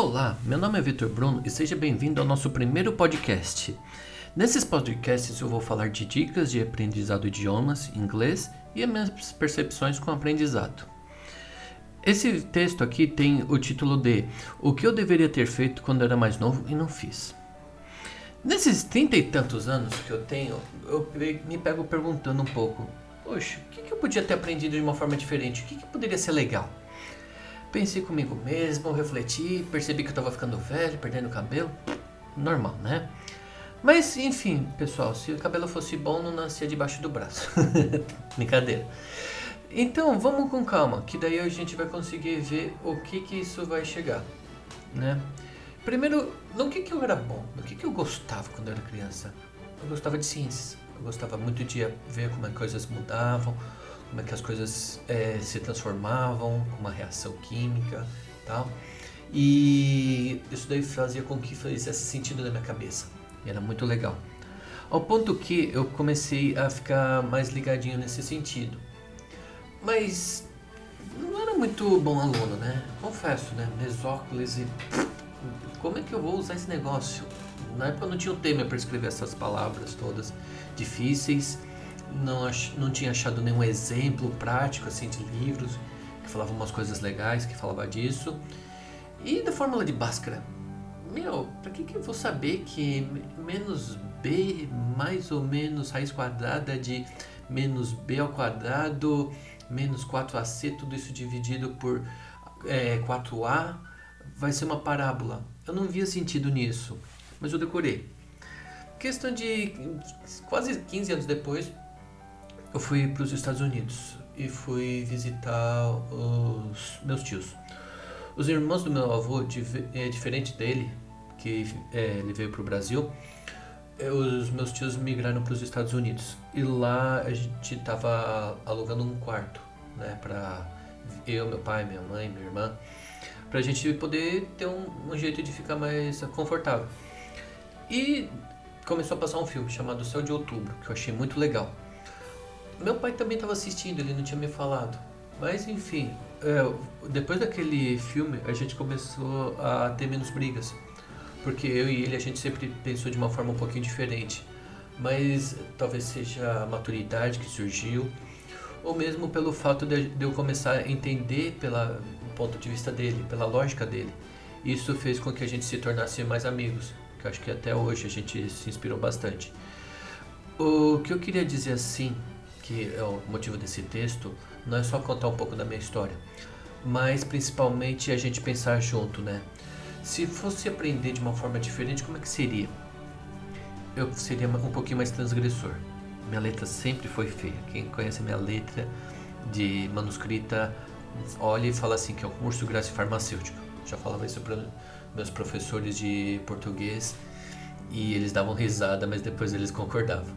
Olá, meu nome é Vitor Bruno e seja bem-vindo ao nosso primeiro podcast. Nesses podcasts eu vou falar de dicas de aprendizado de idiomas, inglês e as minhas percepções com o aprendizado. Esse texto aqui tem o título de O que eu deveria ter feito quando era mais novo e não fiz. Nesses trinta e tantos anos que eu tenho, eu me pego perguntando um pouco: Poxa, o que eu podia ter aprendido de uma forma diferente? O que poderia ser legal? Pensei comigo mesmo, refleti, percebi que eu tava ficando velho, perdendo cabelo. Normal, né? Mas enfim, pessoal, se o cabelo fosse bom, não nascia debaixo do braço. Brincadeira. Então, vamos com calma, que daí a gente vai conseguir ver o que que isso vai chegar, né? Primeiro, no que que eu era bom, no que que eu gostava quando eu era criança. Eu gostava de ciências. Eu gostava muito de ver como as coisas mudavam, como é que as coisas é, se transformavam, uma reação química tal. E isso daí fazia com que fizesse sentido na minha cabeça. E era muito legal. Ao ponto que eu comecei a ficar mais ligadinho nesse sentido. Mas não era muito bom aluno, né? Confesso, né? Mesóclise. Como é que eu vou usar esse negócio? Na época eu não tinha o tema para escrever essas palavras todas difíceis não, ach, não tinha achado nenhum exemplo prático assim de livros que falavam umas coisas legais, que falava disso. E da fórmula de Bhaskara, meu, para que, que eu vou saber que menos b mais ou menos raiz quadrada de menos b ao quadrado menos 4ac, tudo isso dividido por é, 4a, vai ser uma parábola. Eu não via sentido nisso, mas eu decorei. Questão de quase 15 anos depois, eu fui para os Estados Unidos e fui visitar os meus tios. Os irmãos do meu avô, é diferente dele, que é, ele veio para o Brasil, é, os meus tios migraram para os Estados Unidos e lá a gente estava alugando um quarto, né, para eu, meu pai, minha mãe, minha irmã, para a gente poder ter um, um jeito de ficar mais confortável. E começou a passar um filme chamado Céu de Outubro, que eu achei muito legal. Meu pai também estava assistindo, ele não tinha me falado. Mas enfim, é, depois daquele filme a gente começou a ter menos brigas. Porque eu e ele a gente sempre pensou de uma forma um pouquinho diferente. Mas talvez seja a maturidade que surgiu, ou mesmo pelo fato de, de eu começar a entender pelo ponto de vista dele, pela lógica dele. Isso fez com que a gente se tornasse mais amigos, que acho que até hoje a gente se inspirou bastante. O que eu queria dizer assim que é o motivo desse texto, não é só contar um pouco da minha história, mas principalmente a gente pensar junto, né? Se fosse aprender de uma forma diferente, como é que seria? Eu seria um pouquinho mais transgressor. Minha letra sempre foi feia. Quem conhece minha letra de manuscrita, olha e fala assim que é um curso grande farmacêutico. Já falava isso para meus professores de português e eles davam risada, mas depois eles concordavam.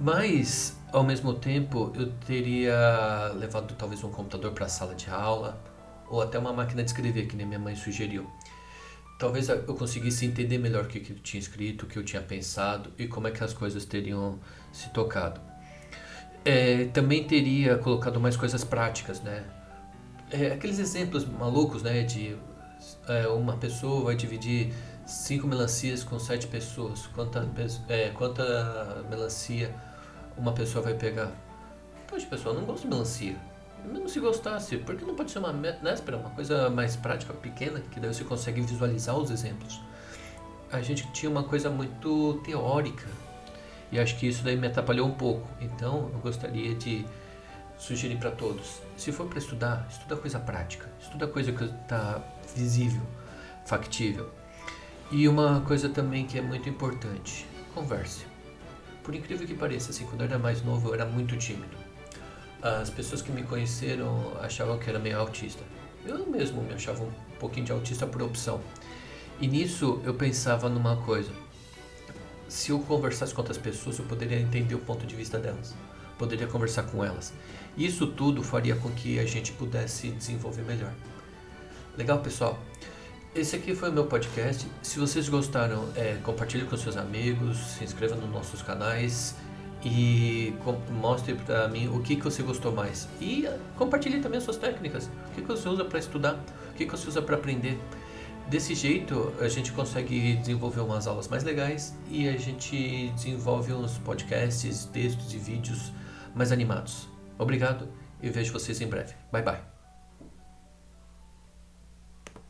Mas ao mesmo tempo, eu teria levado talvez um computador para a sala de aula ou até uma máquina de escrever, que nem minha mãe sugeriu. Talvez eu conseguisse entender melhor o que, eu tinha escrito, o que eu tinha pensado e como é que as coisas teriam se tocado. É, também teria colocado mais coisas práticas, né? É, aqueles exemplos malucos, né? De é, uma pessoa vai dividir cinco melancias com sete pessoas. Quanta, é, quanta melancia uma pessoa vai pegar. Poxa, pessoal, não gosto de melancia. Mesmo se gostasse, por que não pode ser uma néspera, uma coisa mais prática, pequena, que daí você consegue visualizar os exemplos? A gente tinha uma coisa muito teórica e acho que isso daí me atrapalhou um pouco. Então, eu gostaria de sugerir para todos: se for para estudar, estuda coisa prática, estuda coisa que está visível, factível. E uma coisa também que é muito importante: converse. Por incrível que pareça, assim, quando eu era mais novo, eu era muito tímido. As pessoas que me conheceram achavam que era meio autista. Eu mesmo me achava um pouquinho de autista por opção. E nisso eu pensava numa coisa. Se eu conversasse com outras pessoas, eu poderia entender o ponto de vista delas. Poderia conversar com elas. Isso tudo faria com que a gente pudesse desenvolver melhor. Legal, pessoal? Esse aqui foi o meu podcast. Se vocês gostaram, é, compartilhe com seus amigos, se inscreva nos nossos canais e mostre para mim o que, que você gostou mais. E compartilhe também as suas técnicas. O que, que você usa para estudar, o que, que você usa para aprender. Desse jeito, a gente consegue desenvolver umas aulas mais legais e a gente desenvolve uns podcasts, textos e vídeos mais animados. Obrigado e vejo vocês em breve. Bye bye.